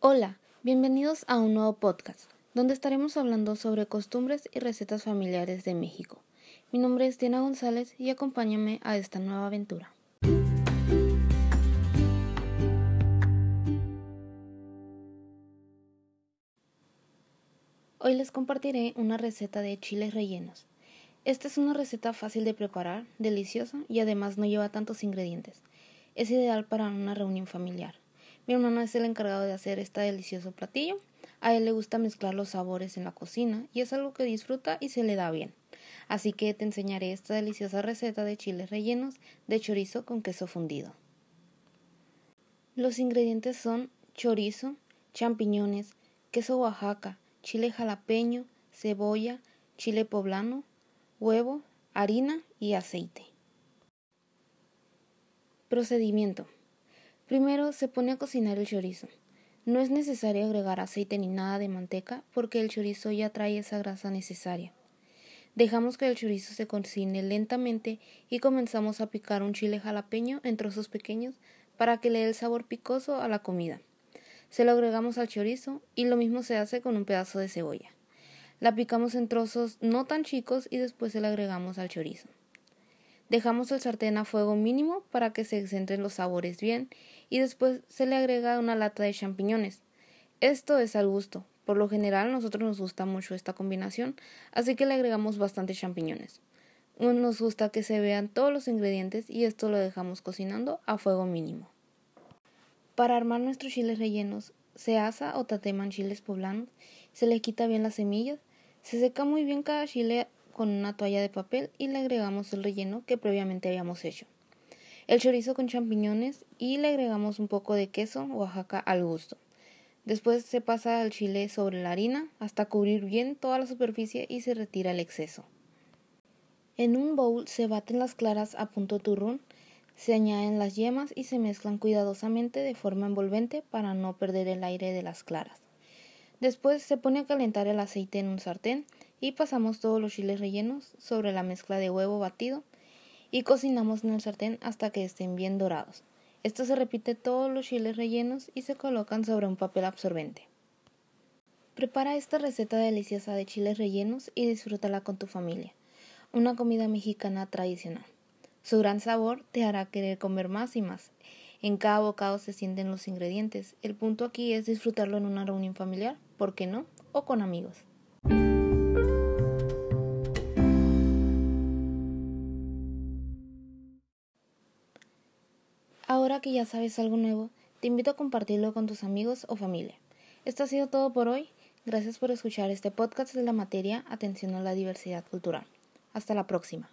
Hola, bienvenidos a un nuevo podcast, donde estaremos hablando sobre costumbres y recetas familiares de México. Mi nombre es Diana González y acompáñame a esta nueva aventura. Hoy les compartiré una receta de chiles rellenos. Esta es una receta fácil de preparar, deliciosa y además no lleva tantos ingredientes. Es ideal para una reunión familiar. Mi hermano es el encargado de hacer este delicioso platillo. A él le gusta mezclar los sabores en la cocina y es algo que disfruta y se le da bien. Así que te enseñaré esta deliciosa receta de chiles rellenos de chorizo con queso fundido. Los ingredientes son chorizo, champiñones, queso Oaxaca, chile jalapeño, cebolla, chile poblano, huevo, harina y aceite. Procedimiento. Primero se pone a cocinar el chorizo. No es necesario agregar aceite ni nada de manteca porque el chorizo ya trae esa grasa necesaria. Dejamos que el chorizo se cocine lentamente y comenzamos a picar un chile jalapeño en trozos pequeños para que le dé el sabor picoso a la comida. Se lo agregamos al chorizo y lo mismo se hace con un pedazo de cebolla. La picamos en trozos no tan chicos y después se la agregamos al chorizo. Dejamos el sartén a fuego mínimo para que se centren los sabores bien y después se le agrega una lata de champiñones. Esto es al gusto. Por lo general a nosotros nos gusta mucho esta combinación, así que le agregamos bastante champiñones. Nos gusta que se vean todos los ingredientes y esto lo dejamos cocinando a fuego mínimo. Para armar nuestros chiles rellenos, se asa o tateman chiles poblanos, se le quita bien las semillas, se seca muy bien cada chile con una toalla de papel y le agregamos el relleno que previamente habíamos hecho. El chorizo con champiñones y le agregamos un poco de queso Oaxaca al gusto. Después se pasa el chile sobre la harina hasta cubrir bien toda la superficie y se retira el exceso. En un bowl se baten las claras a punto turrón, se añaden las yemas y se mezclan cuidadosamente de forma envolvente para no perder el aire de las claras. Después se pone a calentar el aceite en un sartén y pasamos todos los chiles rellenos sobre la mezcla de huevo batido y cocinamos en el sartén hasta que estén bien dorados. Esto se repite todos los chiles rellenos y se colocan sobre un papel absorbente. Prepara esta receta deliciosa de chiles rellenos y disfrútala con tu familia. Una comida mexicana tradicional. Su gran sabor te hará querer comer más y más. En cada bocado se sienten los ingredientes. El punto aquí es disfrutarlo en una reunión familiar, ¿por qué no? O con amigos. Ahora que ya sabes algo nuevo, te invito a compartirlo con tus amigos o familia. Esto ha sido todo por hoy. Gracias por escuchar este podcast de la materia Atención a la Diversidad Cultural. Hasta la próxima.